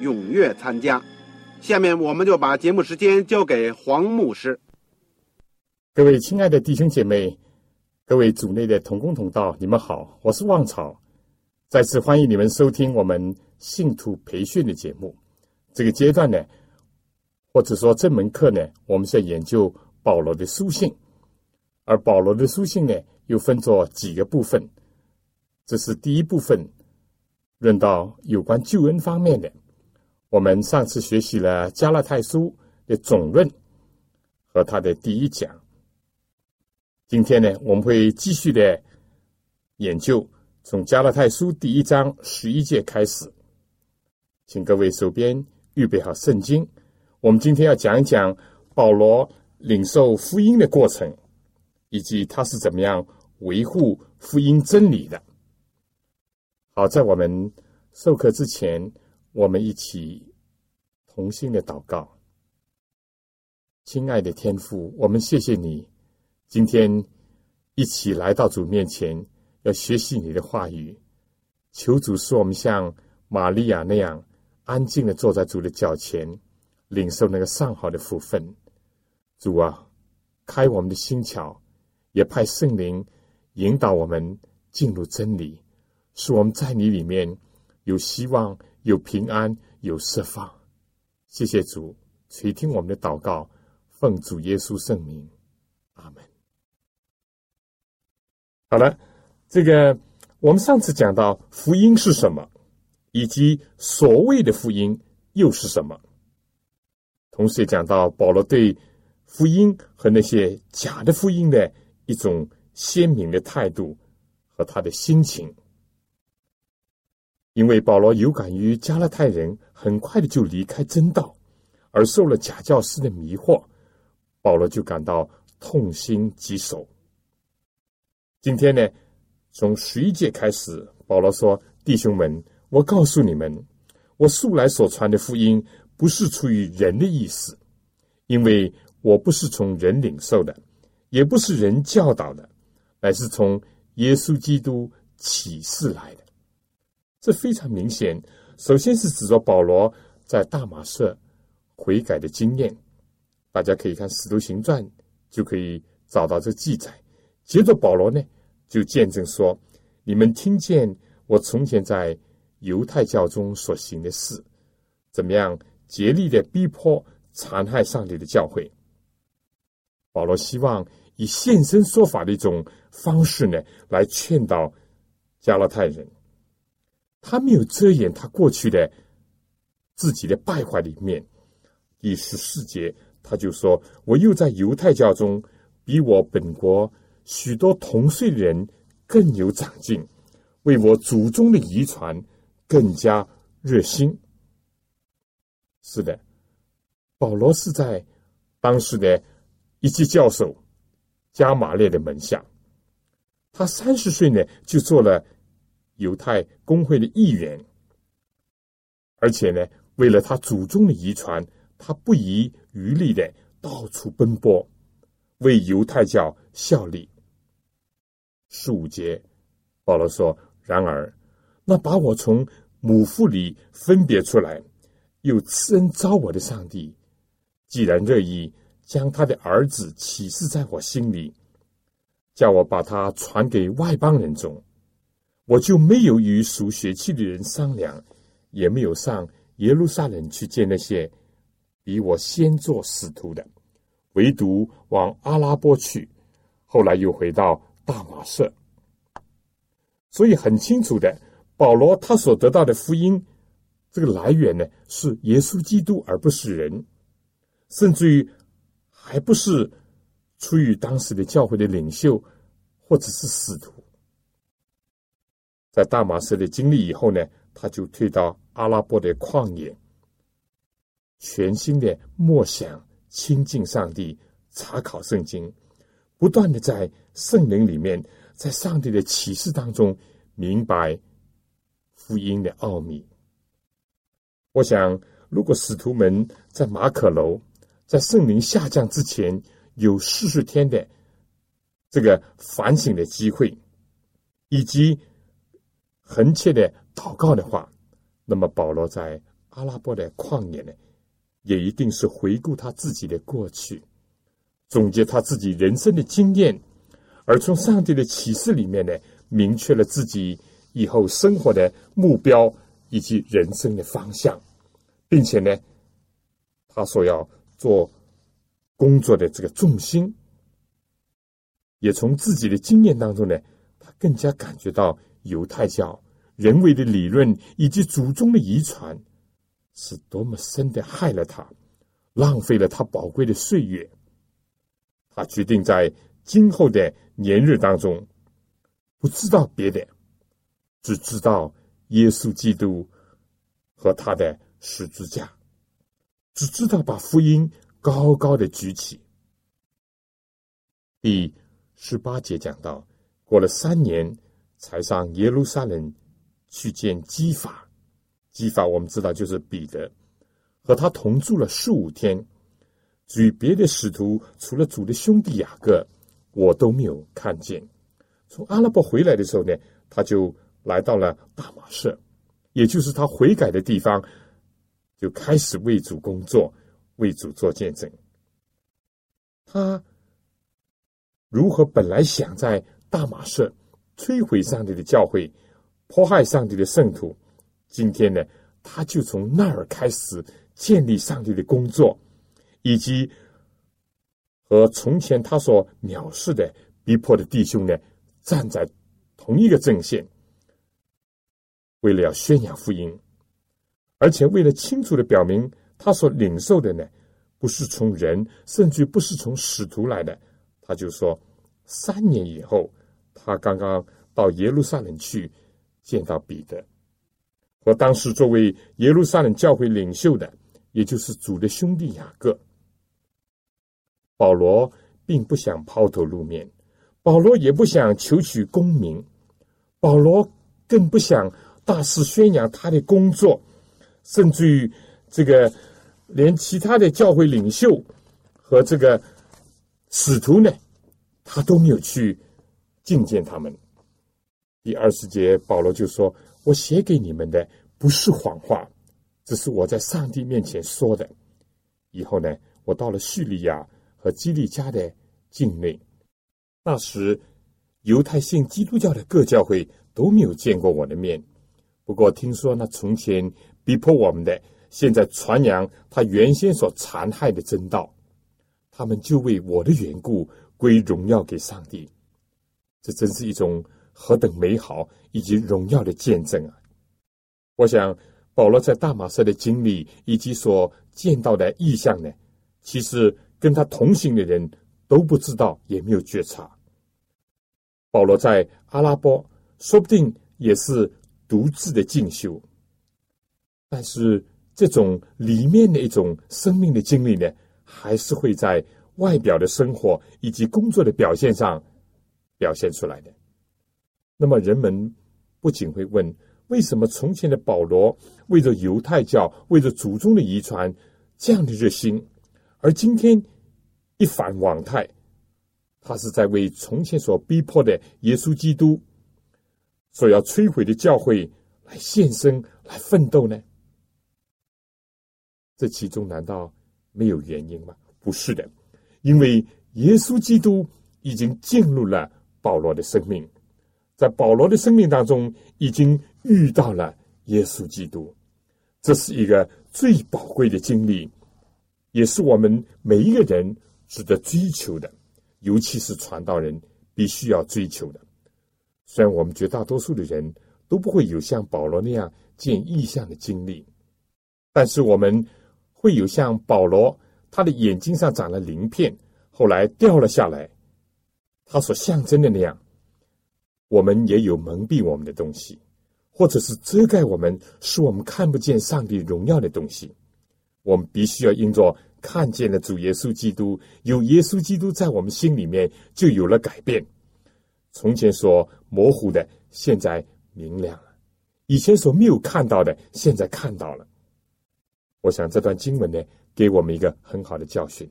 踊跃参加。下面我们就把节目时间交给黄牧师。各位亲爱的弟兄姐妹，各位组内的同工同道，你们好，我是旺草，再次欢迎你们收听我们信徒培训的节目。这个阶段呢，或者说这门课呢，我们在研究保罗的书信。而保罗的书信呢，又分作几个部分。这是第一部分，论到有关救恩方面的。我们上次学习了加拉太书的总论和他的第一讲。今天呢，我们会继续的研究，从加拉太书第一章十一节开始。请各位手边预备好圣经。我们今天要讲一讲保罗领受福音的过程。以及他是怎么样维护福音真理的？好，在我们授课之前，我们一起同心的祷告。亲爱的天父，我们谢谢你今天一起来到主面前，要学习你的话语。求主使我们像玛利亚那样安静的坐在主的脚前，领受那个上好的福分。主啊，开我们的心窍。也派圣灵引导我们进入真理，使我们在你里面有希望、有平安、有释放。谢谢主垂听我们的祷告，奉主耶稣圣名，阿门。好了，这个我们上次讲到福音是什么，以及所谓的福音又是什么，同时也讲到保罗对福音和那些假的福音的。一种鲜明的态度和他的心情，因为保罗有感于加勒泰人很快的就离开真道，而受了假教师的迷惑，保罗就感到痛心疾首。今天呢，从十一节开始，保罗说：“弟兄们，我告诉你们，我素来所传的福音不是出于人的意思，因为我不是从人领受的。”也不是人教导的，乃是从耶稣基督启示来的。这非常明显。首先是指着保罗在大马色悔改的经验，大家可以看《使徒行传》，就可以找到这记载。接着保罗呢，就见证说：“你们听见我从前在犹太教中所行的事，怎么样竭力的逼迫、残害上帝的教会。”保罗希望以现身说法的一种方式呢，来劝导加拉太人。他没有遮掩他过去的自己的败坏里面。第十四节，他就说：“我又在犹太教中，比我本国许多同岁的人更有长进，为我祖宗的遗传更加热心。”是的，保罗是在当时的。一级教授加马列的门下，他三十岁呢就做了犹太公会的议员，而且呢，为了他祖宗的遗传，他不遗余力的到处奔波，为犹太教效力。十五节，保罗说：“然而，那把我从母腹里分别出来，又赐恩招我的上帝，既然乐意。”将他的儿子启示在我心里，叫我把他传给外邦人中，我就没有与属血气的人商量，也没有上耶路撒冷去见那些比我先做使徒的，唯独往阿拉伯去，后来又回到大马色。所以很清楚的，保罗他所得到的福音，这个来源呢是耶稣基督，而不是人，甚至于还不是出于当时的教会的领袖或者是使徒。在大马士的经历以后呢，他就退到阿拉伯的旷野，全心的默想、亲近上帝、查考圣经，不断的在圣灵里面。在上帝的启示当中，明白福音的奥秘。我想，如果使徒们在马可楼，在圣灵下降之前有四十天的这个反省的机会，以及恳切的祷告的话，那么保罗在阿拉伯的旷野呢，也一定是回顾他自己的过去，总结他自己人生的经验。而从上帝的启示里面呢，明确了自己以后生活的目标以及人生的方向，并且呢，他所要做工作的这个重心，也从自己的经验当中呢，他更加感觉到犹太教人为的理论以及祖宗的遗传是多么深的害了他，浪费了他宝贵的岁月。他决定在今后的。年日当中，不知道别的，只知道耶稣基督和他的十字架，只知道把福音高高的举起。第十八节讲到，过了三年，才上耶路撒冷去见基法。基法我们知道就是彼得，和他同住了十五天。至于别的使徒，除了主的兄弟雅各。我都没有看见。从阿拉伯回来的时候呢，他就来到了大马士，也就是他悔改的地方，就开始为主工作，为主做见证。他如何本来想在大马士摧毁上帝的教会，迫害上帝的圣徒，今天呢，他就从那儿开始建立上帝的工作，以及。和从前他所藐视的、逼迫的弟兄呢，站在同一个阵线，为了要宣扬福音，而且为了清楚的表明他所领受的呢，不是从人，甚至不是从使徒来的，他就说，三年以后，他刚刚到耶路撒冷去见到彼得，和当时作为耶路撒冷教会领袖的，也就是主的兄弟雅各。保罗并不想抛头露面，保罗也不想求取功名，保罗更不想大肆宣扬他的工作，甚至于这个连其他的教会领袖和这个使徒呢，他都没有去觐见他们。第二十节，保罗就说：“我写给你们的不是谎话，这是我在上帝面前说的。以后呢，我到了叙利亚。”和基利家的境内，那时犹太信基督教的各教会都没有见过我的面。不过听说那从前逼迫我们的，现在传扬他原先所残害的真道，他们就为我的缘故归荣耀给上帝。这真是一种何等美好以及荣耀的见证啊！我想保罗在大马色的经历以及所见到的异象呢，其实。跟他同行的人都不知道，也没有觉察。保罗在阿拉伯，说不定也是独自的进修。但是这种里面的一种生命的经历呢，还是会在外表的生活以及工作的表现上表现出来的。那么人们不仅会问：为什么从前的保罗为着犹太教、为着祖宗的遗传这样的热心？而今天一反往态，他是在为从前所逼迫的耶稣基督所要摧毁的教会来献身、来奋斗呢？这其中难道没有原因吗？不是的，因为耶稣基督已经进入了保罗的生命，在保罗的生命当中已经遇到了耶稣基督，这是一个最宝贵的经历，也是我们每一个人值得追求的，尤其是传道人必须要追求的。虽然我们绝大多数的人都不会有像保罗那样见异象的经历，但是我们会有像保罗，他的眼睛上长了鳞片，后来掉了下来，他所象征的那样，我们也有蒙蔽我们的东西，或者是遮盖我们，使我们看不见上帝荣耀的东西。我们必须要因着看见了主耶稣基督，有耶稣基督在我们心里面，就有了改变。从前所模糊的，现在明亮了；以前所没有看到的，现在看到了。我想这段经文呢，给我们一个很好的教训。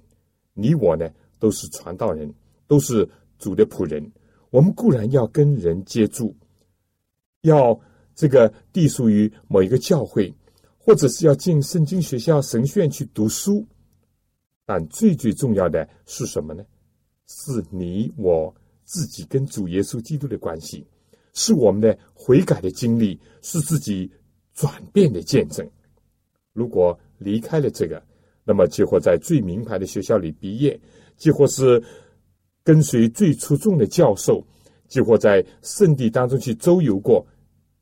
你我呢，都是传道人，都是主的仆人。我们固然要跟人接触，要这个隶属于某一个教会，或者是要进圣经学校、神学院去读书，但最最重要的是什么呢？是你我。自己跟主耶稣基督的关系，是我们的悔改的经历，是自己转变的见证。如果离开了这个，那么结果在最名牌的学校里毕业，结果是跟随最出众的教授，即或在圣地当中去周游过，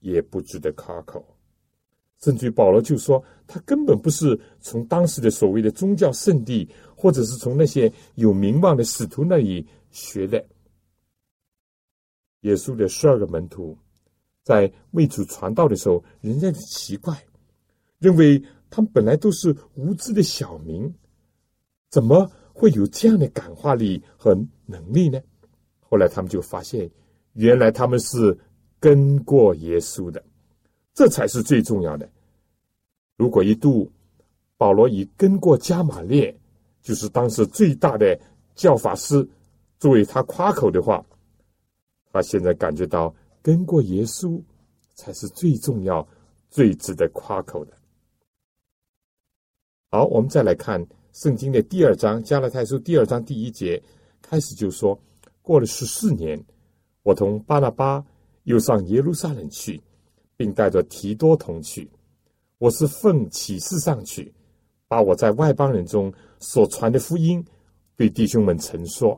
也不值得夸口。甚至于保罗就说，他根本不是从当时的所谓的宗教圣地，或者是从那些有名望的使徒那里学的。耶稣的十二个门徒在为主传道的时候，人家就奇怪，认为他们本来都是无知的小民，怎么会有这样的感化力和能力呢？后来他们就发现，原来他们是跟过耶稣的，这才是最重要的。如果一度保罗以跟过加马列，就是当时最大的教法师，作为他夸口的话。他现在感觉到跟过耶稣才是最重要、最值得夸口的。好，我们再来看圣经的第二章《加拉太书》第二章第一节，开始就说：过了十四年，我同巴拿巴又上耶路撒冷去，并带着提多同去。我是奉启示上去，把我在外邦人中所传的福音对弟兄们陈说，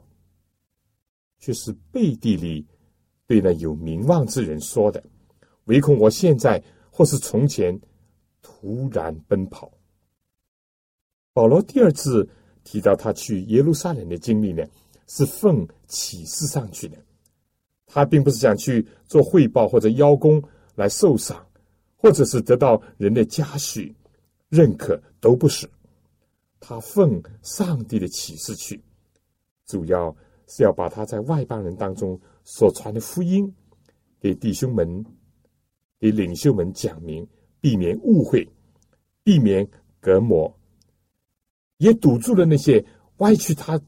却是背地里。对那有名望之人说的，唯恐我现在或是从前突然奔跑。保罗第二次提到他去耶路撒冷的经历呢，是奉启示上去的。他并不是想去做汇报或者邀功来受赏，或者是得到人的嘉许认可，都不是。他奉上帝的启示去，主要是要把他在外邦人当中。所传的福音，给弟兄们、给领袖们讲明，避免误会，避免隔膜，也堵住了那些歪曲他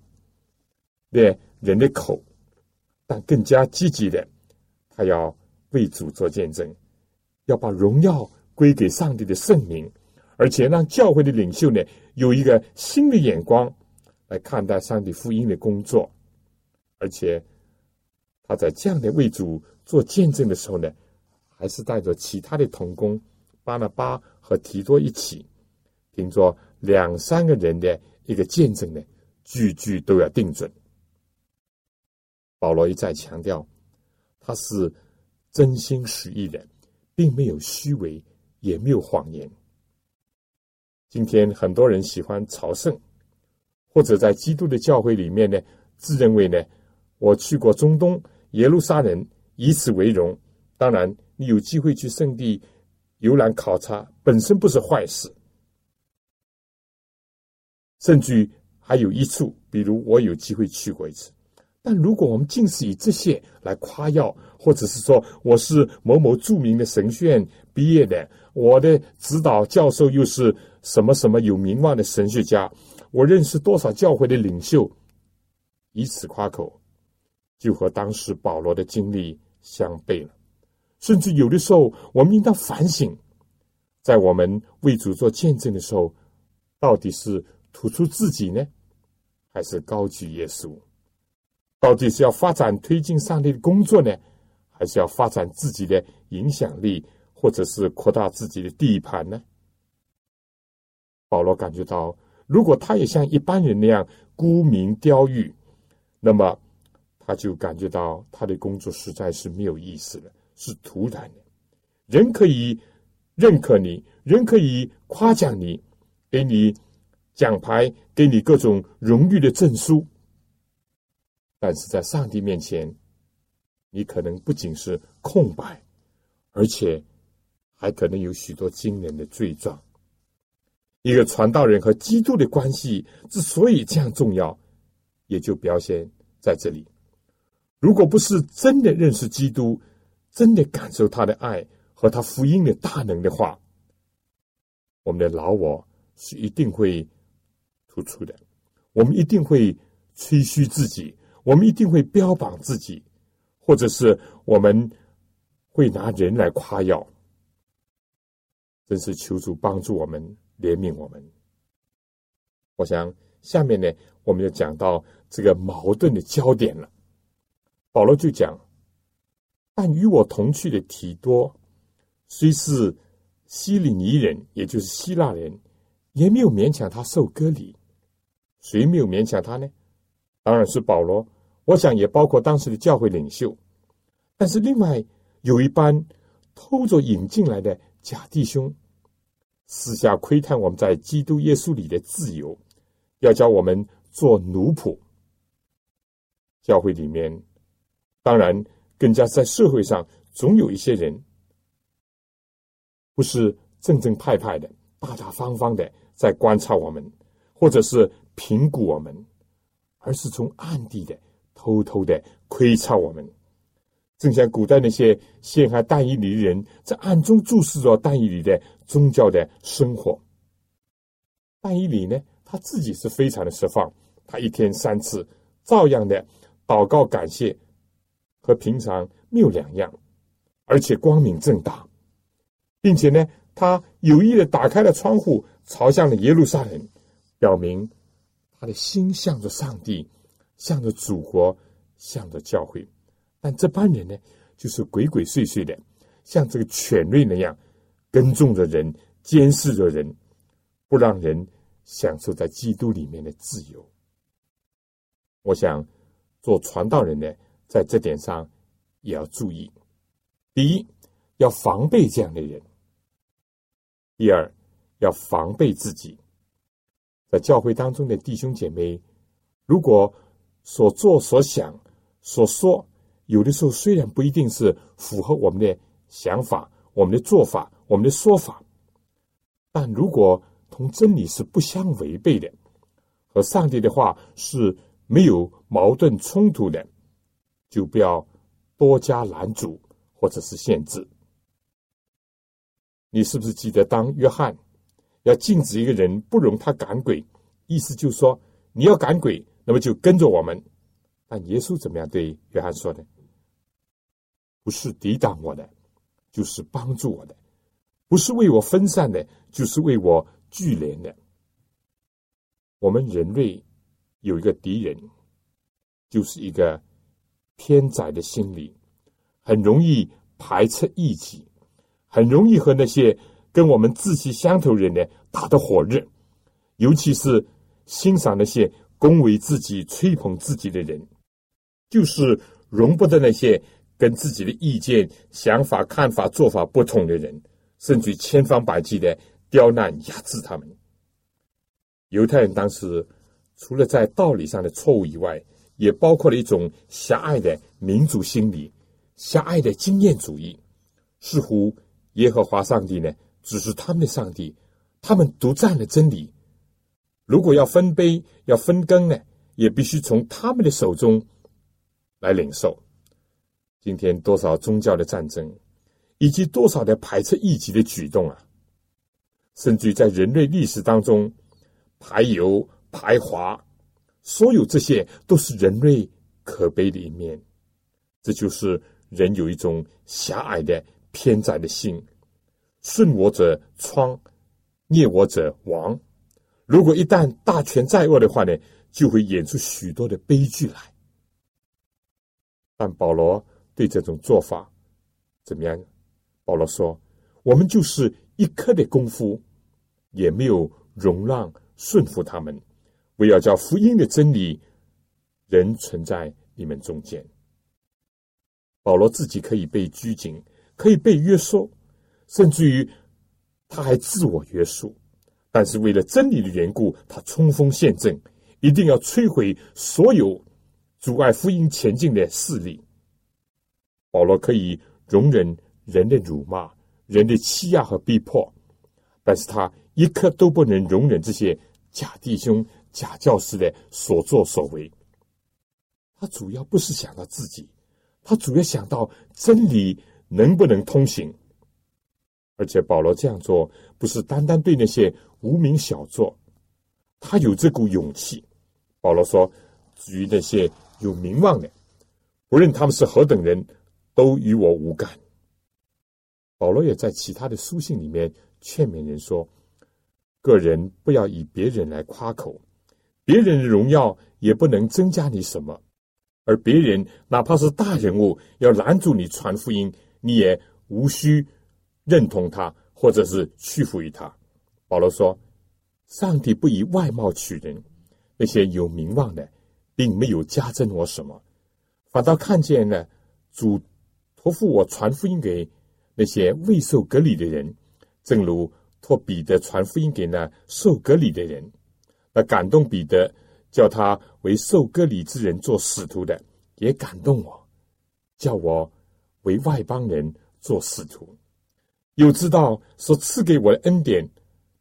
的人的口。但更加积极的，他要为主做见证，要把荣耀归给上帝的圣名，而且让教会的领袖呢有一个新的眼光来看待上帝福音的工作，而且。他在这样的为主做见证的时候呢，还是带着其他的童工巴拿巴和提多一起，听说两三个人的一个见证呢，句句都要定准。保罗一再强调，他是真心实意的，并没有虚伪，也没有谎言。今天很多人喜欢朝圣，或者在基督的教会里面呢，自认为呢，我去过中东。耶路撒冷以此为荣，当然，你有机会去圣地游览考察，本身不是坏事。甚至还有一处，比如我有机会去过一次。但如果我们竟是以这些来夸耀，或者是说我是某某著名的神学院毕业的，我的指导教授又是什么什么有名望的神学家，我认识多少教会的领袖，以此夸口。就和当时保罗的经历相悖了，甚至有的时候，我们应当反省，在我们为主做见证的时候，到底是突出自己呢，还是高举耶稣？到底是要发展推进上帝的工作呢，还是要发展自己的影响力，或者是扩大自己的地盘呢？保罗感觉到，如果他也像一般人那样沽名钓誉，那么他就感觉到他的工作实在是没有意思了，是徒然的。人可以认可你，人可以夸奖你，给你奖牌，给你各种荣誉的证书，但是在上帝面前，你可能不仅是空白，而且还可能有许多惊人的罪状。一个传道人和基督的关系之所以这样重要，也就表现在这里。如果不是真的认识基督，真的感受他的爱和他福音的大能的话，我们的老我是一定会突出的。我们一定会吹嘘自己，我们一定会标榜自己，或者是我们会拿人来夸耀。真是求主帮助我们。怜悯我们。我想下面呢，我们要讲到这个矛盾的焦点了。保罗就讲：“但与我同去的提多，虽是希里尼人，也就是希腊人，也没有勉强他受割礼。谁没有勉强他呢？当然是保罗。我想也包括当时的教会领袖。但是另外有一班偷着引进来的假弟兄。”私下窥探我们在基督耶稣里的自由，要教我们做奴仆。教会里面，当然更加在社会上，总有一些人不是正正派派的、大大方方的在观察我们，或者是评估我们，而是从暗地的、偷偷的窥察我们。正像古代那些陷害但以理的人，在暗中注视着但以理的宗教的生活。但以理呢，他自己是非常的释放，他一天三次，照样的祷告感谢，和平常没有两样，而且光明正大，并且呢，他有意的打开了窗户，朝向了耶路撒冷，表明他的心向着上帝，向着祖国，向着教会。但这班人呢，就是鬼鬼祟祟的，像这个犬类那样，跟踪着人，监视着人，不让人享受在基督里面的自由。我想，做传道人呢，在这点上也要注意：第一，要防备这样的人；第二，要防备自己。在教会当中的弟兄姐妹，如果所做所想所说，有的时候虽然不一定是符合我们的想法、我们的做法、我们的说法，但如果同真理是不相违背的，和上帝的话是没有矛盾冲突的，就不要多加拦阻或者是限制。你是不是记得，当约翰要禁止一个人不容他赶鬼，意思就是说你要赶鬼，那么就跟着我们。但耶稣怎么样对约翰说的？不是抵挡我的，就是帮助我的；不是为我分散的，就是为我聚连的。我们人类有一个敌人，就是一个偏窄的心理，很容易排斥异己，很容易和那些跟我们志气相投人呢打得火热，尤其是欣赏那些恭维自己、吹捧自己的人，就是容不得那些。跟自己的意见、想法、看法、做法不同的人，甚至千方百计的刁难、压制他们。犹太人当时除了在道理上的错误以外，也包括了一种狭隘的民族心理、狭隘的经验主义，似乎耶和华上帝呢只是他们的上帝，他们独占了真理。如果要分杯、要分羹呢，也必须从他们的手中来领受。今天多少宗教的战争，以及多少的排斥异己的举动啊，甚至于在人类历史当中，排犹、排华，所有这些都是人类可悲的一面。这就是人有一种狭隘的偏窄的心，顺我者昌，灭我者亡。如果一旦大权在握的话呢，就会演出许多的悲剧来。但保罗。对这种做法怎么样？保罗说：“我们就是一刻的功夫，也没有容让、顺服他们，为要叫福音的真理仍存在你们中间。保罗自己可以被拘谨，可以被约束，甚至于他还自我约束。但是为了真理的缘故，他冲锋陷阵，一定要摧毁所有阻碍福音前进的势力。保罗可以容忍人的辱骂、人的欺压和逼迫，但是他一刻都不能容忍这些假弟兄、假教师的所作所为。他主要不是想到自己，他主要想到真理能不能通行。而且保罗这样做，不是单单对那些无名小作，他有这股勇气。保罗说：“至于那些有名望的，不论他们是何等人，都与我无干。”保罗也在其他的书信里面劝勉人说：“个人不要以别人来夸口，别人的荣耀也不能增加你什么。而别人哪怕是大人物，要拦住你传福音，你也无需。”认同他，或者是屈服于他。保罗说：“上帝不以外貌取人，那些有名望的，并没有加增我什么，反倒看见了主托付我传福音给那些未受隔离的人，正如托彼得传福音给那受隔离的人。那感动彼得，叫他为受割礼之人做使徒的，也感动我，叫我为外邦人做使徒。”又知道所赐给我的恩典，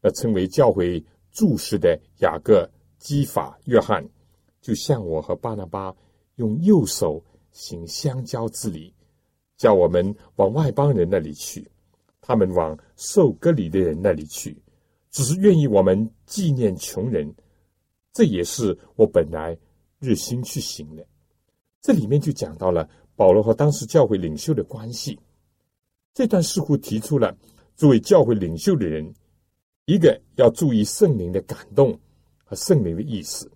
那称为教会注释的雅各、基法、约翰，就向我和巴拿巴用右手行相交之礼，叫我们往外邦人那里去，他们往受割礼的人那里去，只是愿意我们纪念穷人，这也是我本来日心去行的。这里面就讲到了保罗和当时教会领袖的关系。这段似乎提出了作为教会领袖的人，一个要注意圣灵的感动和圣灵的意思；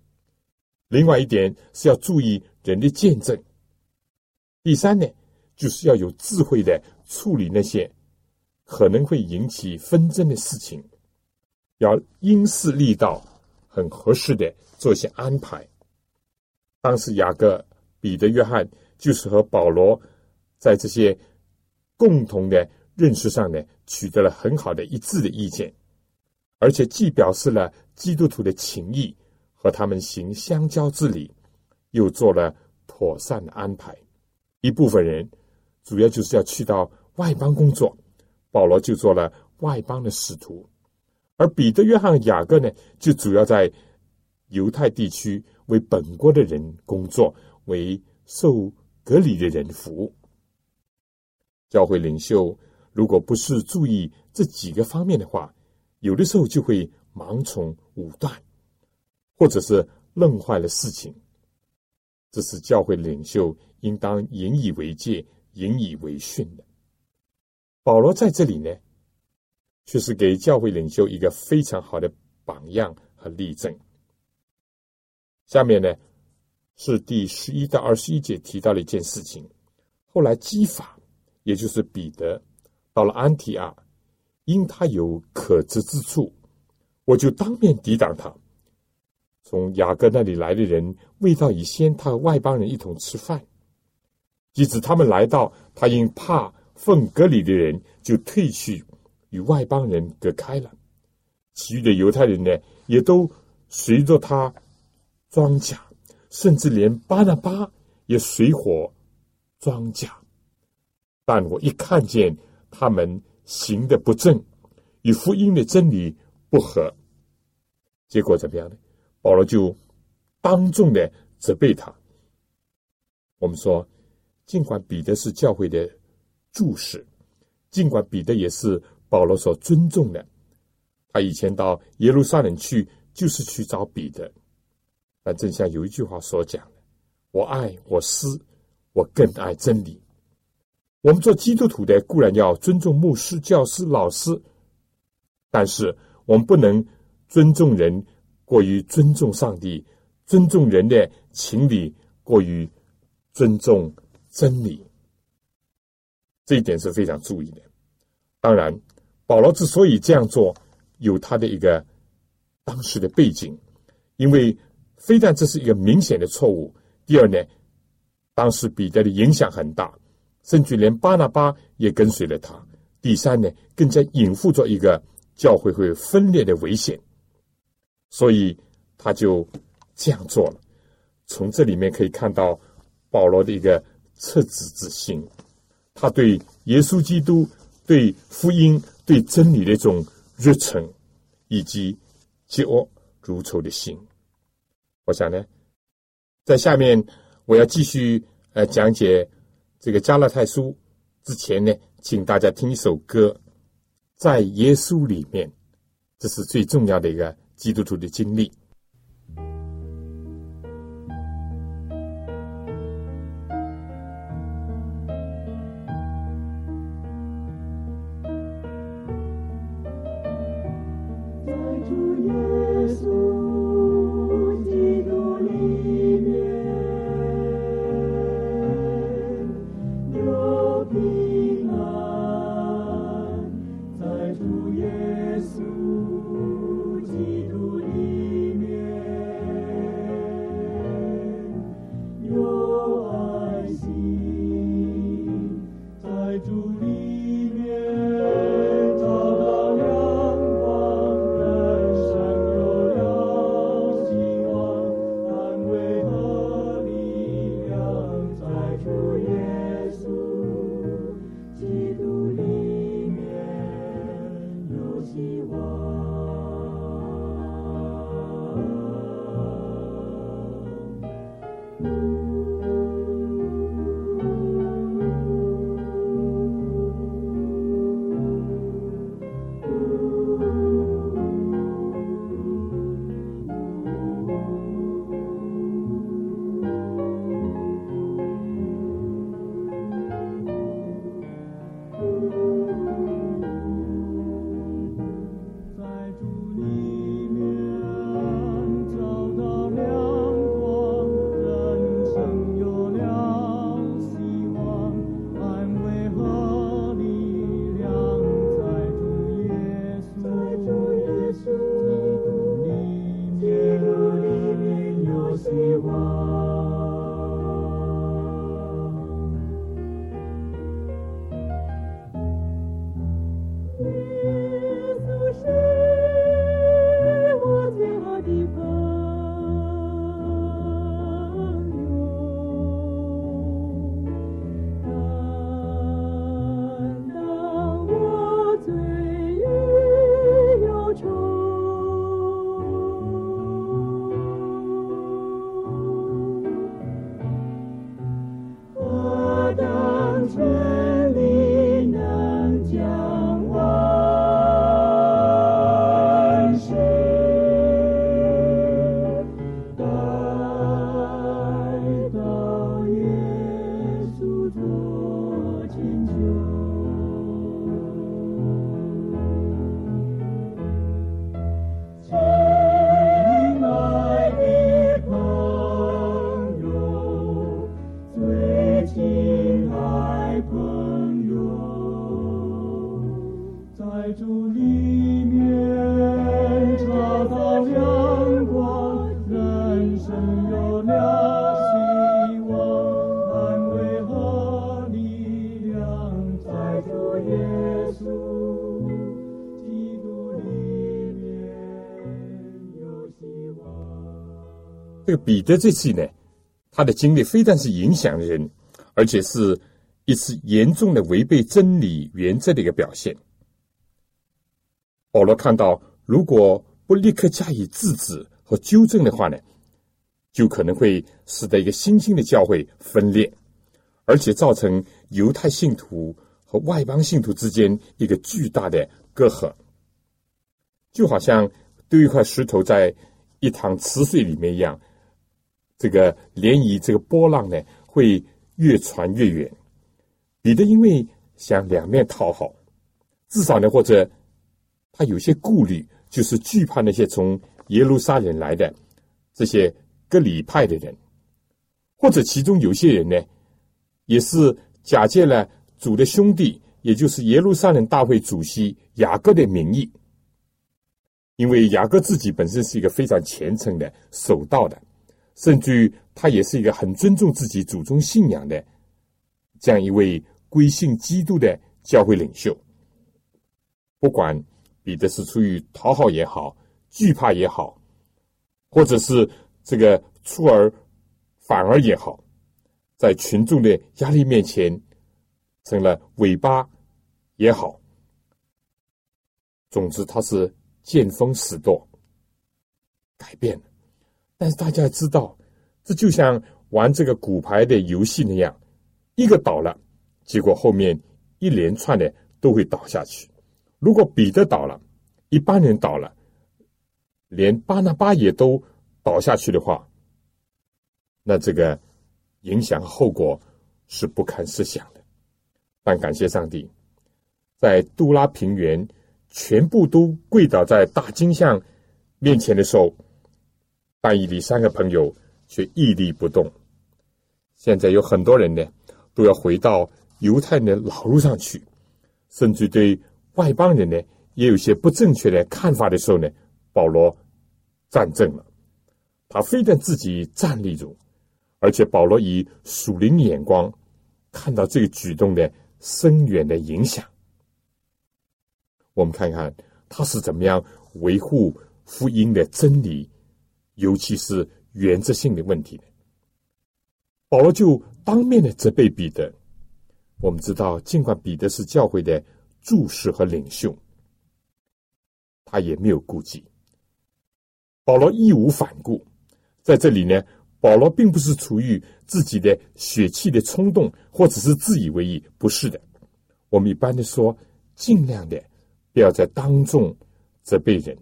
另外一点是要注意人的见证；第三呢，就是要有智慧的处理那些可能会引起纷争的事情，要因势利导，很合适的做一些安排。当时雅各、彼得、约翰就是和保罗在这些。共同的认识上呢，取得了很好的一致的意见，而且既表示了基督徒的情谊和他们行相交之礼，又做了妥善的安排。一部分人主要就是要去到外邦工作，保罗就做了外邦的使徒，而彼得、约翰、雅各呢，就主要在犹太地区为本国的人工作，为受隔离的人服务。教会领袖如果不是注意这几个方面的话，有的时候就会盲从武断，或者是弄坏了事情。这是教会领袖应当引以为戒、引以为训的。保罗在这里呢，却是给教会领袖一个非常好的榜样和例证。下面呢，是第十一到二十一节提到了一件事情，后来激法。也就是彼得到了安提阿，因他有可知之处，我就当面抵挡他。从雅各那里来的人未到以先，他和外邦人一同吃饭。即使他们来到，他因怕奉隔离的人，就退去与外邦人隔开了。其余的犹太人呢，也都随着他装甲，甚至连巴拿巴也随火装甲。但我一看见他们行的不正，与福音的真理不合，结果怎么样呢？保罗就当众的责备他。我们说，尽管彼得是教会的柱石，尽管彼得也是保罗所尊重的，他以前到耶路撒冷去就是去找彼得，但正像有一句话所讲的：“我爱我师，我更爱真理。”我们做基督徒的固然要尊重牧师、教师、老师，但是我们不能尊重人过于尊重上帝，尊重人的情理过于尊重真理。这一点是非常注意的。当然，保罗之所以这样做，有他的一个当时的背景，因为非但这是一个明显的错误，第二呢，当时彼得的影响很大，甚至连巴拿巴也跟随了他。第三呢，更加隐伏着一个教会会分裂的危险，所以他就这样做了。从这里面可以看到保罗的一个赤子之心，他对耶稣基督、对福音、对真理的一种热忱，以及嫉恶如仇的心。我想呢，在下面我要继续呃讲解这个加勒泰书之前呢。请大家听一首歌，在耶稣里面，这是最重要的一个基督徒的经历。彼得这次呢，他的经历非但是影响人，而且是一次严重的违背真理原则的一个表现。保罗看到，如果不立刻加以制止和纠正的话呢，就可能会使得一个新兴的教会分裂，而且造成犹太信徒和外邦信徒之间一个巨大的隔阂，就好像丢一块石头在一塘池水里面一样。这个涟漪，这个波浪呢，会越传越远。彼得因为想两面讨好，至少呢，或者他有些顾虑，就是惧怕那些从耶路撒冷来的这些割礼派的人，或者其中有些人呢，也是假借了主的兄弟，也就是耶路撒冷大会主席雅各的名义，因为雅各自己本身是一个非常虔诚的、守道的，甚至于他也是一个很尊重自己祖宗信仰的这样一位归信基督的教会领袖。不管彼得是出于讨好也好、惧怕也好，或者是这个出尔反而也好，在群众的压力面前成了尾巴也好，总之他是。见风使舵，改变了。但是大家知道，这就像玩这个骨牌的游戏那样，一个倒了，结果后面一连串的都会倒下去。如果彼得倒了，一般人倒了，连巴拿巴也都倒下去的话，那这个影响后果是不堪设想的。但感谢上帝，在杜拉平原。全部都跪倒在大金像面前的时候，半夜里三个朋友却屹立不动。现在有很多人呢，都要回到犹太人的老路上去，甚至对外邦人呢，也有些不正确的看法的时候呢，保罗站正了。他非但自己站立住，而且保罗以属灵眼光看到这个举动的深远的影响。我们看看他是怎么样维护福音的真理，尤其是原则性的问题。保罗就当面的责备彼得。我们知道，尽管彼得是教会的柱石和领袖，他也没有顾忌。保罗义无反顾，在这里呢，保罗并不是出于自己的血气的冲动，或者是自以为意，不是的。我们一般的说，尽量的。不要在当众责备人，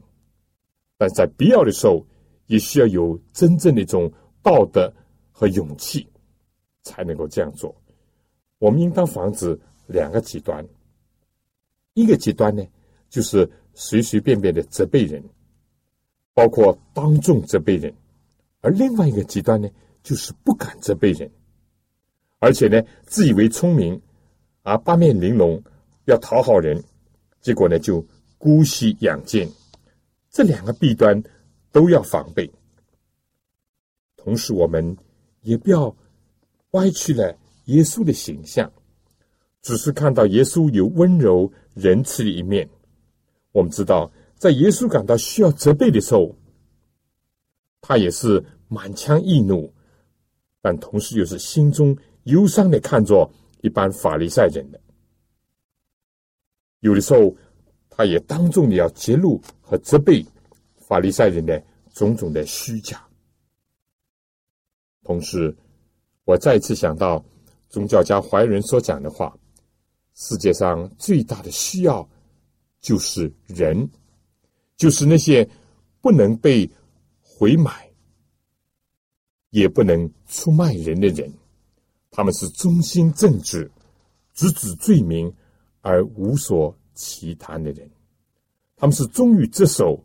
但在必要的时候，也需要有真正的一种道德和勇气，才能够这样做。我们应当防止两个极端：一个极端呢，就是随随便便的责备人，包括当众责备人；而另外一个极端呢，就是不敢责备人，而且呢，自以为聪明，啊，八面玲珑，要讨好人。结果呢，就姑息养奸，这两个弊端都要防备。同时，我们也不要歪曲了耶稣的形象，只是看到耶稣有温柔仁慈的一面。我们知道，在耶稣感到需要责备的时候，他也是满腔易怒，但同时又是心中忧伤的，看作一般法利赛人的。有的时候，他也当众的要揭露和责备法利赛人的种种的虚假。同时，我再次想到宗教家怀仁所讲的话：世界上最大的需要就是人，就是那些不能被回买，也不能出卖人的人。他们是忠心正直，直指罪名。而无所其谈的人，他们是忠于职守，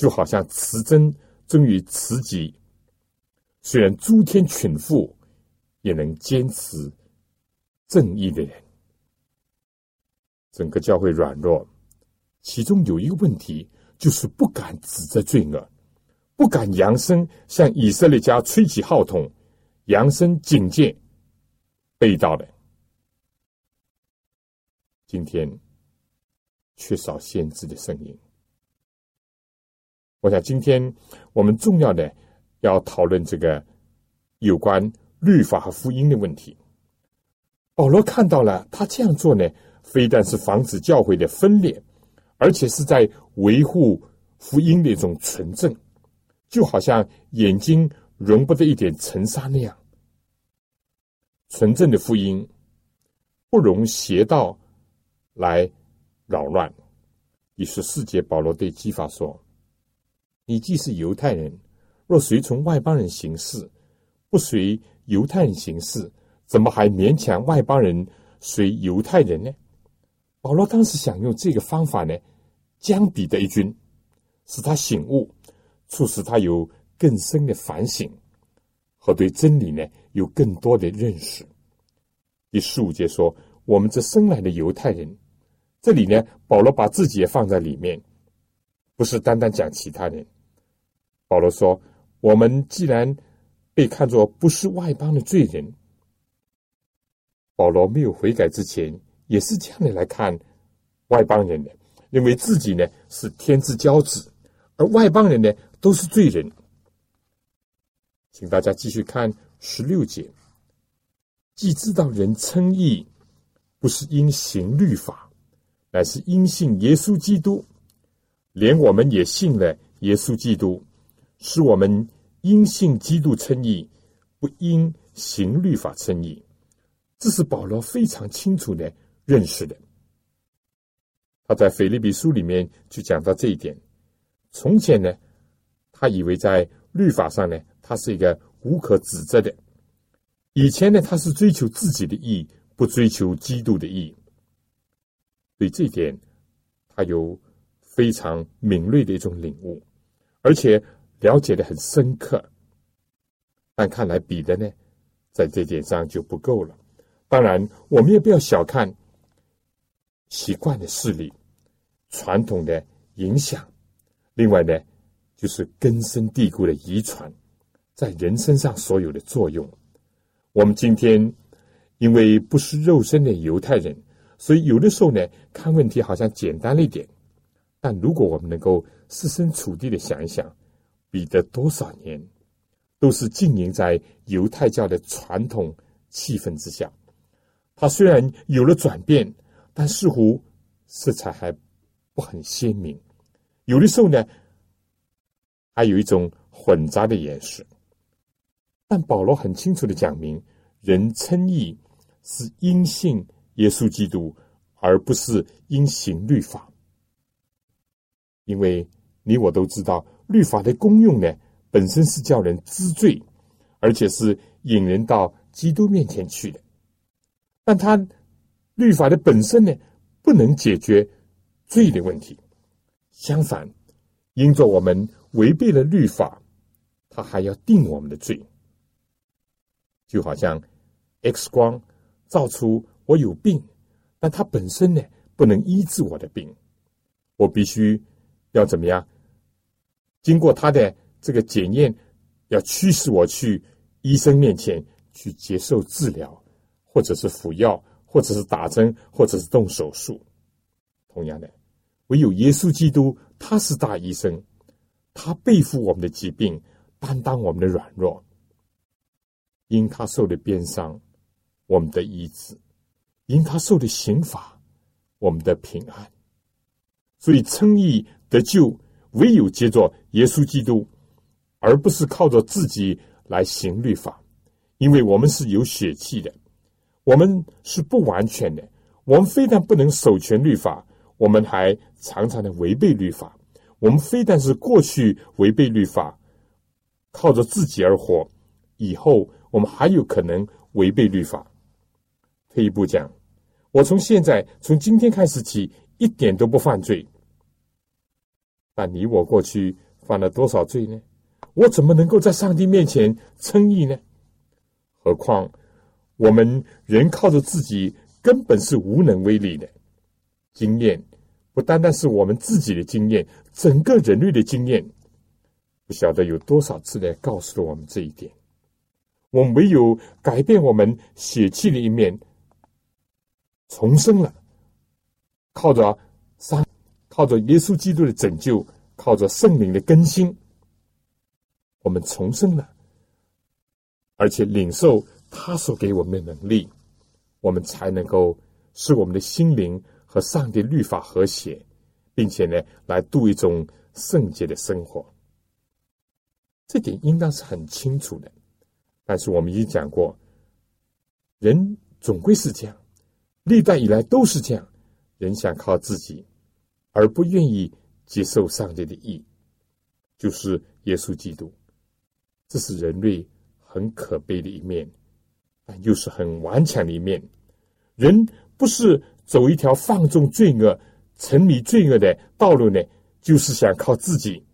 就好像慈真忠于慈己。虽然诸天群富，也能坚持正义的人。整个教会软弱，其中有一个问题，就是不敢指责罪恶，不敢扬声向以色列家吹起号筒，扬声警戒被盗的。今天缺少先知的声音。我想，今天我们重要的要讨论这个有关律法和福音的问题。保罗看到了，他这样做呢，非但是防止教会的分裂，而且是在维护福音的一种纯正，就好像眼睛容不得一点尘沙那样。纯正的福音不容邪道。来扰乱。第十四节，保罗对基法说：“你既是犹太人，若随从外邦人行事，不随犹太人行事，怎么还勉强外邦人随犹太人呢？”保罗当时想用这个方法呢，将彼得一军，使他醒悟，促使他有更深的反省和对真理呢有更多的认识。第十五节说。我们这生来的犹太人，这里呢，保罗把自己也放在里面，不是单单讲其他人。保罗说：“我们既然被看作不是外邦的罪人，保罗没有悔改之前，也是这样的来看外邦人的，认为自己呢是天之骄子，而外邦人呢都是罪人。”请大家继续看十六节。既知道人称义不是因行律法，乃是因信耶稣基督，连我们也信了耶稣基督，是我们因信基督称义，不因行律法称义。这是保罗非常清楚的认识的。他在腓立比书里面就讲到这一点。从前呢，他以为在律法上呢，他是一个无可指责的。以前呢，他是追求自己的义，不追求基督的义。对这点，他有非常敏锐的一种领悟，而且了解的很深刻。但看来彼得呢，在这点上就不够了。当然，我们也不要小看习惯的势力、传统的影响，另外呢，就是根深蒂固的遗传，在人身上所有的作用。我们今天因为不是肉身的犹太人，所以有的时候呢，看问题好像简单了一点。但如果我们能够设身处地的想一想，彼得多少年都是浸淫在犹太教的传统气氛之下，他虽然有了转变，但似乎色彩还不很鲜明。有的时候呢，还有一种混杂的颜色。但保罗很清楚的讲明，人称义是因信耶稣基督，而不是因行律法。因为你我都知道，律法的功用呢，本身是叫人知罪，而且是引人到基督面前去的。但他律法的本身呢，不能解决罪的问题。相反，因着我们违背了律法，他还要定我们的罪。就好像 X 光照出我有病，但它本身呢不能医治我的病，我必须要怎么样？经过他的这个检验，要驱使我去医生面前去接受治疗，或者是服药，或者是打针，或者是动手术。同样的，唯有耶稣基督，他是大医生，他背负我们的疾病，担当我们的软弱。因他受的鞭伤，我们的医治；因他受的刑罚，我们的平安。所以称义得救，唯有接着耶稣基督，而不是靠着自己来行律法。因为我们是有血气的，我们是不完全的。我们非但不能守全律法，我们还常常的违背律法。我们非但是过去违背律法，靠着自己而活，以后。我们还有可能违背律法。退一步讲，我从现在从今天开始起一点都不犯罪。但你我过去犯了多少罪呢？我怎么能够在上帝面前称义呢？何况我们人靠着自己根本是无能为力的。经验不单单是我们自己的经验，整个人类的经验，不晓得有多少次来告诉了我们这一点。我们唯有改变我们血气的一面，重生了，靠着上，靠着耶稣基督的拯救，靠着圣灵的更新，我们重生了，而且领受他所给我们的能力，我们才能够使我们的心灵和上帝律法和谐，并且呢，来度一种圣洁的生活。这点应当是很清楚的。但是我们已经讲过，人总归是这样，历代以来都是这样。人想靠自己，而不愿意接受上帝的意，就是耶稣基督。这是人类很可悲的一面，但又是很顽强的一面。人不是走一条放纵罪恶、沉迷罪恶的道路呢，就是想靠自己，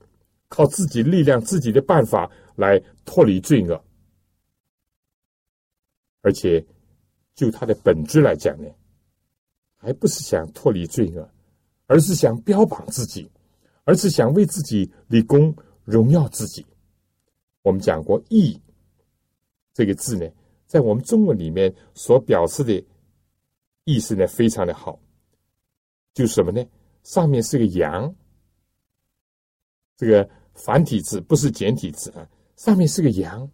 靠自己力量、自己的办法来脱离罪恶。而且，就它的本质来讲呢，还不是想脱离罪恶，而是想标榜自己，而是想为自己立功、荣耀自己。我们讲过“义”这个字呢，在我们中文里面所表示的意思呢，非常的好，就什么呢？上面是个羊，这个繁体字不是简体字啊，上面是个羊，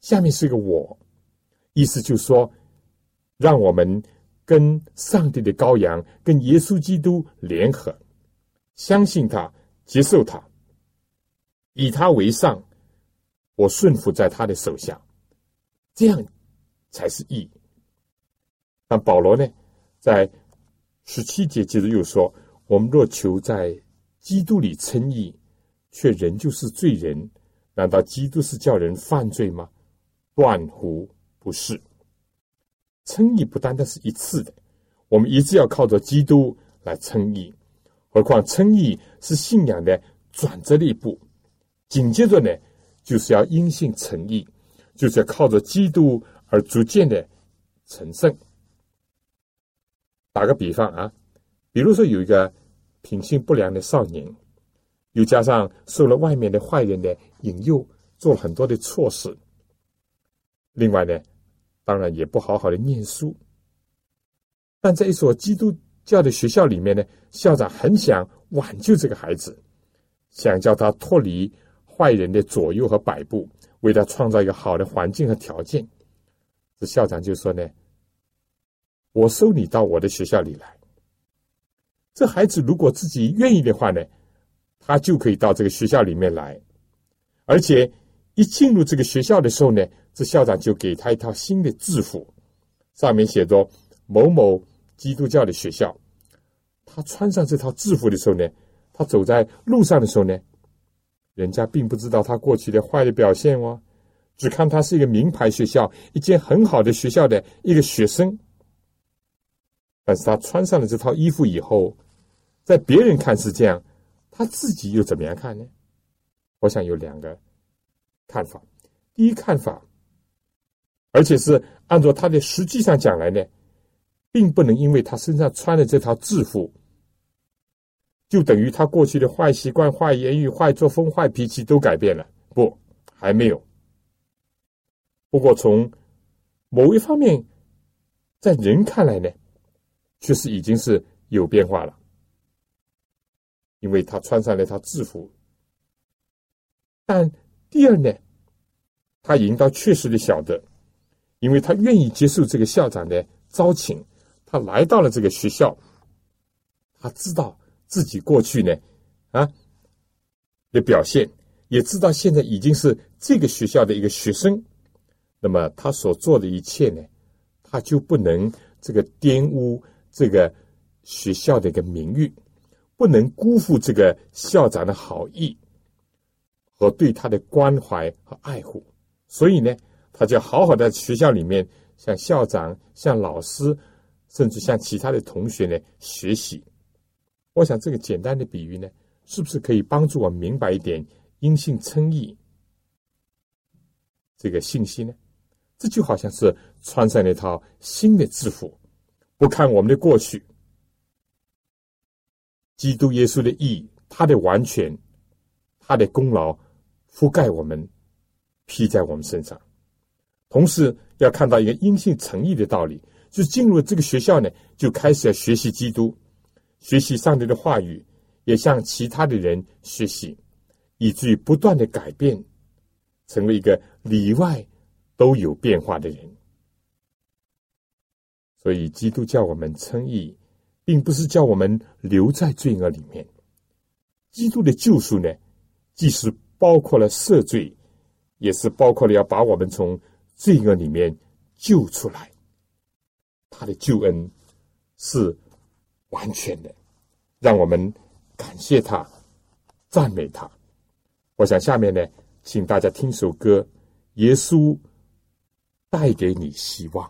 下面是个我，意思就是说，让我们跟上帝的羔羊、跟耶稣基督联合，相信他，接受他，以他为上，我顺服在他的手下，这样才是义。但保罗呢，在十七节接着又说：“我们若求在基督里称义，却仍旧是罪人，难道基督是叫人犯罪吗？断乎不是。称义不单单是一次的，我们一直要靠着基督来称义。何况称义是信仰的转折的一步，紧接着呢，就是要因信成义，就是要靠着基督而逐渐的成圣。”打个比方啊，比如说有一个品性不良的少年，又加上受了外面的坏人的引诱，做了很多的错事。另外呢，当然也不好好的念书。但在一所基督教的学校里面呢，校长很想挽救这个孩子，想叫他脱离坏人的左右和摆布，为他创造一个好的环境和条件。这校长就说呢。我收你到我的学校里来。这孩子如果自己愿意的话呢，他就可以到这个学校里面来。而且一进入这个学校的时候呢，这校长就给他一套新的制服，上面写着“某某基督教的学校”。他穿上这套制服的时候呢，他走在路上的时候呢，人家并不知道他过去的坏的表现哦，只看他是一个名牌学校、一间很好的学校的一个学生。但是他穿上了这套衣服以后，在别人看是这样，他自己又怎么样看呢？我想有两个看法。第一看法，而且是按照他的实际上讲来呢，并不能因为他身上穿的这套制服，就等于他过去的坏习惯、坏言语、坏作风、坏脾气都改变了。不，还没有。不过从某一方面，在人看来呢？确实已经是有变化了，因为他穿上了他制服。但第二呢，他应当确实的晓得，因为他愿意接受这个校长的招请，他来到了这个学校，他知道自己过去呢啊的表现，也知道现在已经是这个学校的一个学生，那么他所做的一切呢，他就不能这个玷污。这个学校的一个名誉，不能辜负这个校长的好意和对他的关怀和爱护，所以呢，他就好好的学校里面向校长、向老师，甚至向其他的同学呢学习。我想这个简单的比喻呢，是不是可以帮助我明白一点因信称义这个信息呢？这就好像是穿上了一套新的制服。不看我们的过去，基督耶稣的义，他的完全，他的功劳覆盖我们，披在我们身上。同时，要看到一个因信诚意的道理，就进入这个学校呢，就开始要学习基督，学习上帝的话语，也向其他的人学习，以至于不断的改变，成为一个里外都有变化的人。所以，基督教我们称义，并不是叫我们留在罪恶里面。基督的救赎呢，既是包括了赦罪，也是包括了要把我们从罪恶里面救出来。他的救恩是完全的，让我们感谢他，赞美他。我想下面呢，请大家听首歌，《耶稣带给你希望》。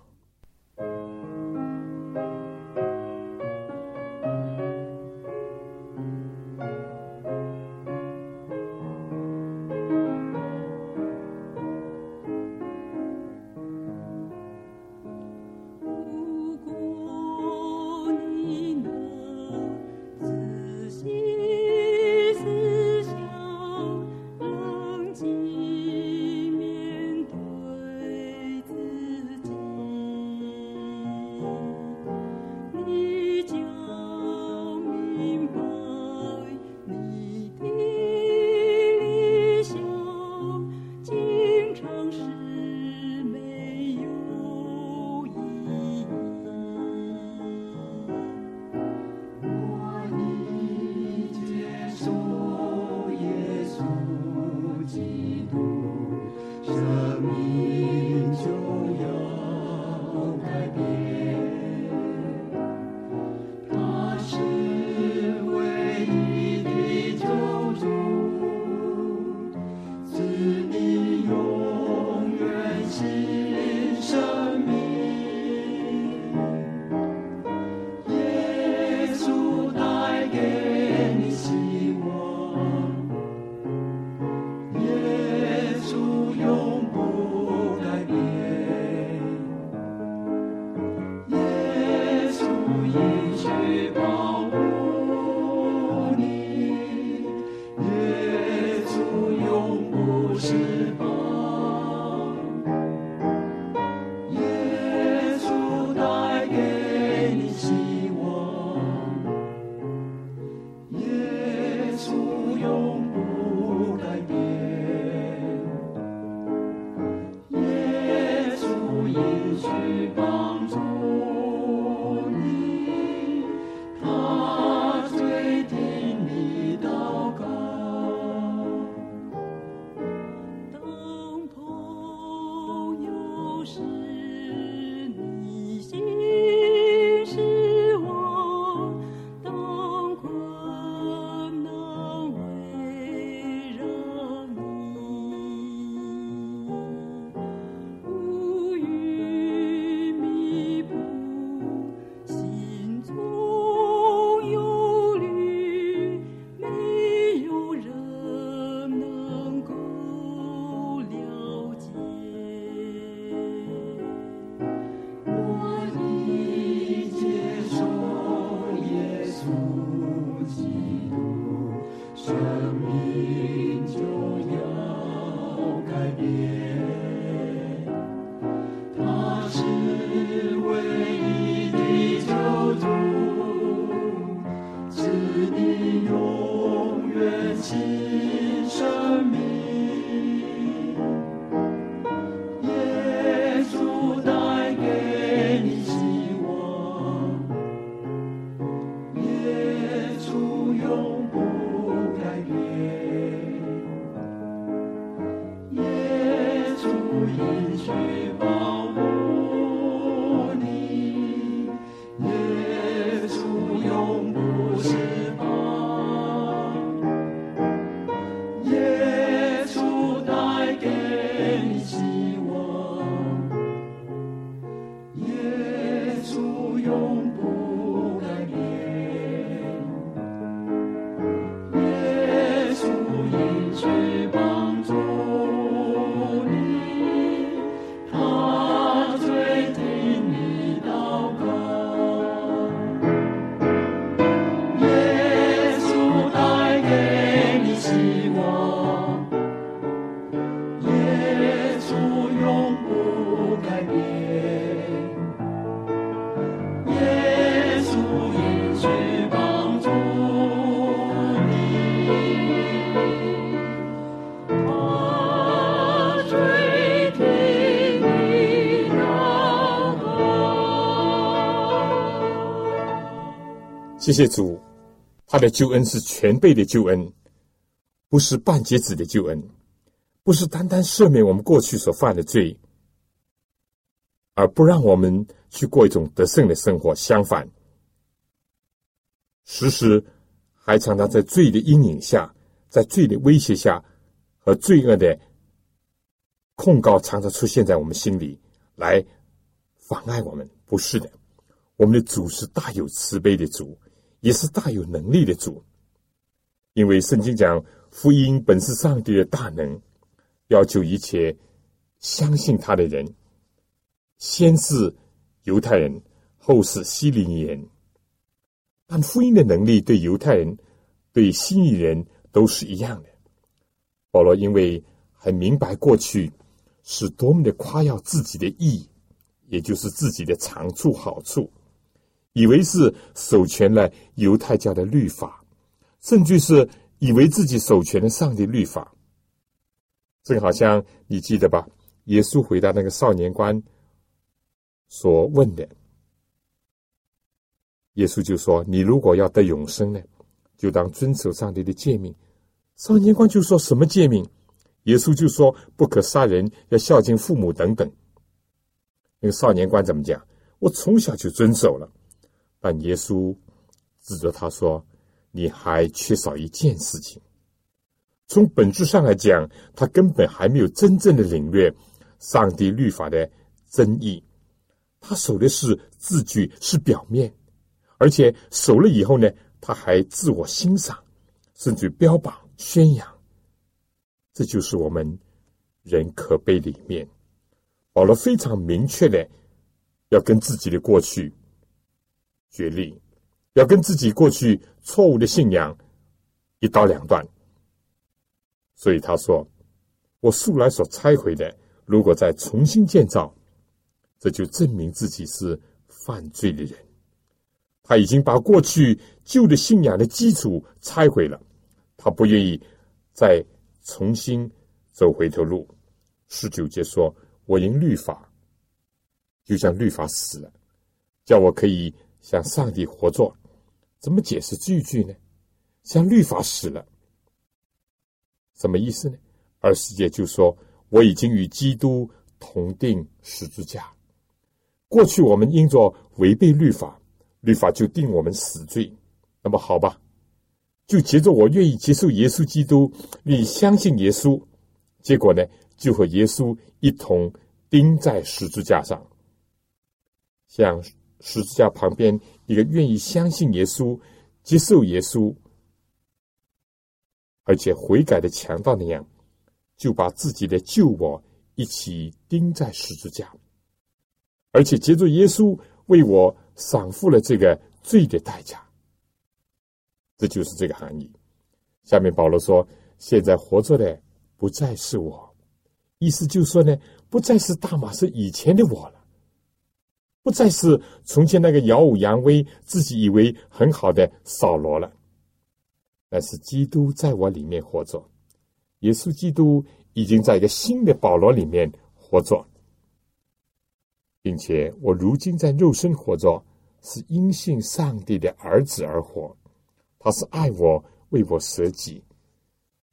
谢谢主，他的救恩是全备的救恩，不是半截子的救恩，不是单单赦免我们过去所犯的罪，而不让我们去过一种得胜的生活。相反，时时还常常在罪的阴影下，在罪的威胁下和罪恶的控告，常常出现在我们心里，来妨碍我们。不是的，我们的主是大有慈悲的主，也是大有能力的主。因为圣经讲，福音本是上帝的大能，要救一切相信他的人，先是犹太人，后是希利尼人。但福音的能力对犹太人、对希利人都是一样的。保罗因为很明白过去是多么的夸耀自己的义，也就是自己的长处好处，以为是守全了犹太教的律法，甚至是以为自己守全了上帝律法。这个好像你记得吧？耶稣回答那个少年官所问的，耶稣就说：“你如果要得永生呢，就当遵守上帝的诫命。”少年官就说什么诫命？耶稣就说：“不可杀人，要孝敬父母等等。”那个少年官怎么讲？我从小就遵守了。但耶稣指责他说：“你还缺少一件事情。从本质上来讲，他根本还没有真正的领略上帝律法的真意。他守的是字句，是表面，而且守了以后呢，他还自我欣赏，甚至标榜、宣扬。这就是我们人可悲的一面。保罗非常明确的要跟自己的过去决裂，要跟自己过去错误的信仰一刀两断。所以他说：“我素来所拆毁的，如果再重新建造，这就证明自己是犯罪的人。他已经把过去旧的信仰的基础拆毁了，他不愿意再重新走回头路。”十九节说。我因律法，就像律法死了，叫我可以向上帝活作。怎么解释这一句呢？像律法死了，什么意思呢？二十节就说我已经与基督同定十字架。过去我们因着违背律法，律法就定我们死罪。那么好吧，就接着我愿意接受耶稣基督，愿意相信耶稣，结果呢？就和耶稣一同钉在十字架上，像十字架旁边一个愿意相信耶稣、接受耶稣，而且悔改的强盗那样，就把自己的旧我一起钉在十字架，而且借着耶稣为我偿付了这个罪的代价。这就是这个含义。下面保罗说：“现在活着的不再是我。”意思就说呢，不再是大马士以前的我了，不再是从前那个耀武扬威、自己以为很好的扫罗了，而是基督在我里面活着。耶稣基督已经在一个新的保罗里面活着，并且我如今在肉身活着，是因信上帝的儿子而活。他是爱我，为我舍己，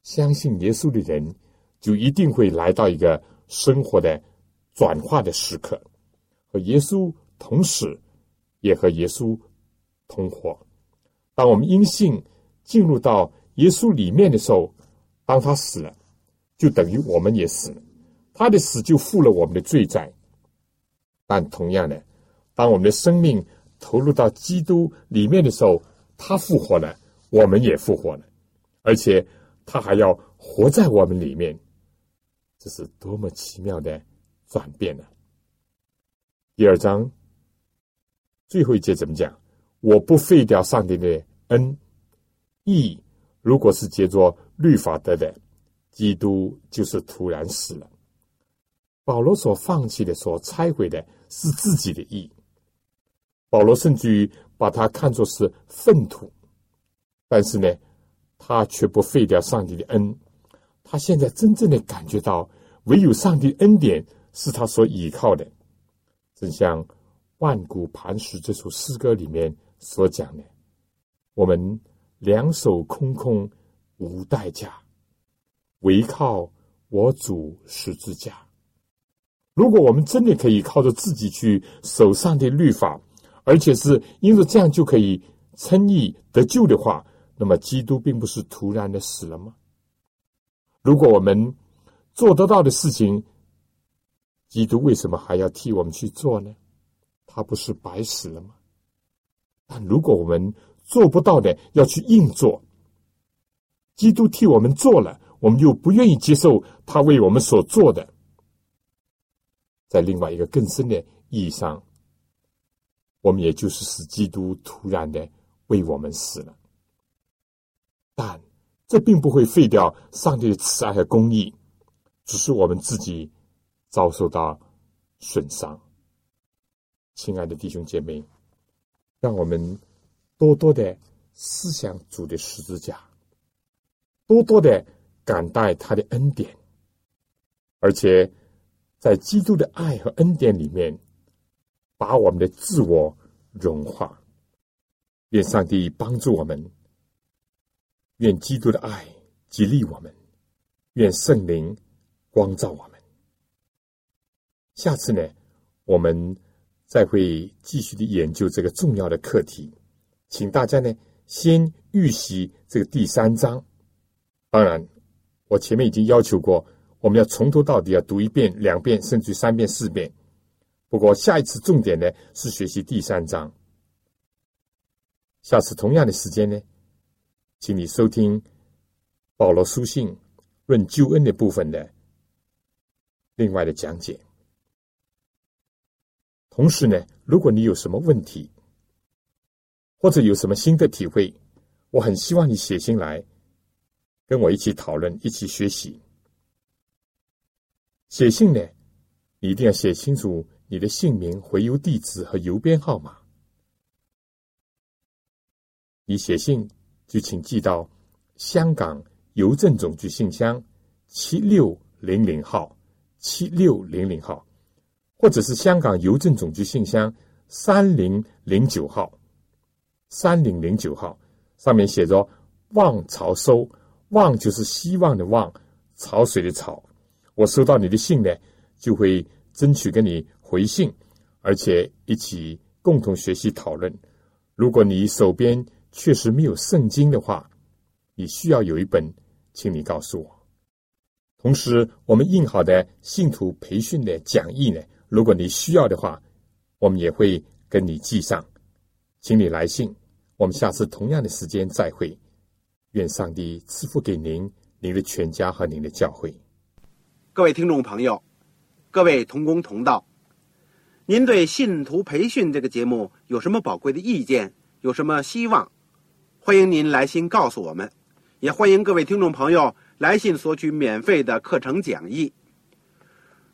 相信耶稣的人。就一定会来到一个生活的转化的时刻，和耶稣同死，也和耶稣同活。当我们因信进入到耶稣里面的时候，当他死了，就等于我们也死了。他的死就负了我们的罪债。但同样的，当我们的生命投入到基督里面的时候，他复活了，我们也复活了，而且他还要活在我们里面。这是多么奇妙的转变呢！第二章最后一节怎么讲？我不废掉上帝的恩义，如果是借着律法得的，基督就是突然死了。保罗所放弃的、所拆毁的是自己的义。保罗甚至于把他看作是粪土，但是呢，他却不废掉上帝的恩。他现在真正的感觉到，唯有上帝恩典是他所依靠的，正像《万古磐石》这首诗歌里面所讲的：“我们两手空空无代价，唯靠我主十字架。”如果我们真的可以靠着自己去守上帝律法，而且是因为这样就可以称义得救的话，那么基督并不是突然的死了吗？如果我们做得到的事情，基督为什么还要替我们去做呢？他不是白死了吗？但如果我们做不到的，要去硬做，基督替我们做了，我们又不愿意接受他为我们所做的，在另外一个更深的意义上，我们也就是使基督突然的为我们死了，但。这并不会废掉上帝的慈爱和公义，只是我们自己遭受到损伤。亲爱的弟兄姐妹，让我们多多的思想主的十字架，多多的感戴他的恩典，而且在基督的爱和恩典里面，把我们的自我融化。愿上帝帮助我们。愿基督的爱激励我们，愿圣灵光照我们。下次呢，我们再会继续的研究这个重要的课题，请大家呢先预习这个第三章。当然，我前面已经要求过，我们要从头到底要读一遍、两遍，甚至三遍、四遍。不过下一次重点呢是学习第三章。下次同样的时间呢。请你收听保罗书信论救恩的部分的另外的讲解。同时呢，如果你有什么问题，或者有什么新的体会，我很希望你写信来跟我一起讨论，一起学习。写信呢，你一定要写清楚你的姓名、回邮地址和邮编号码。你写信。就请寄到香港邮政总局信箱七六零零号七六零零号，或者是香港邮政总局信箱三零零九号三零零九号，上面写着“望潮收”，望就是希望的望，潮水的潮。我收到你的信呢，就会争取跟你回信，而且一起共同学习讨论。如果你手边，确实没有圣经的话，你需要有一本，请你告诉我。同时，我们印好的信徒培训的讲义呢，如果你需要的话，我们也会跟你寄上，请你来信。我们下次同样的时间再会。愿上帝赐福给您、您的全家和您的教会。各位听众朋友，各位同工同道，您对信徒培训这个节目有什么宝贵的意见？有什么希望？欢迎您来信告诉我们，也欢迎各位听众朋友来信索取免费的课程讲义。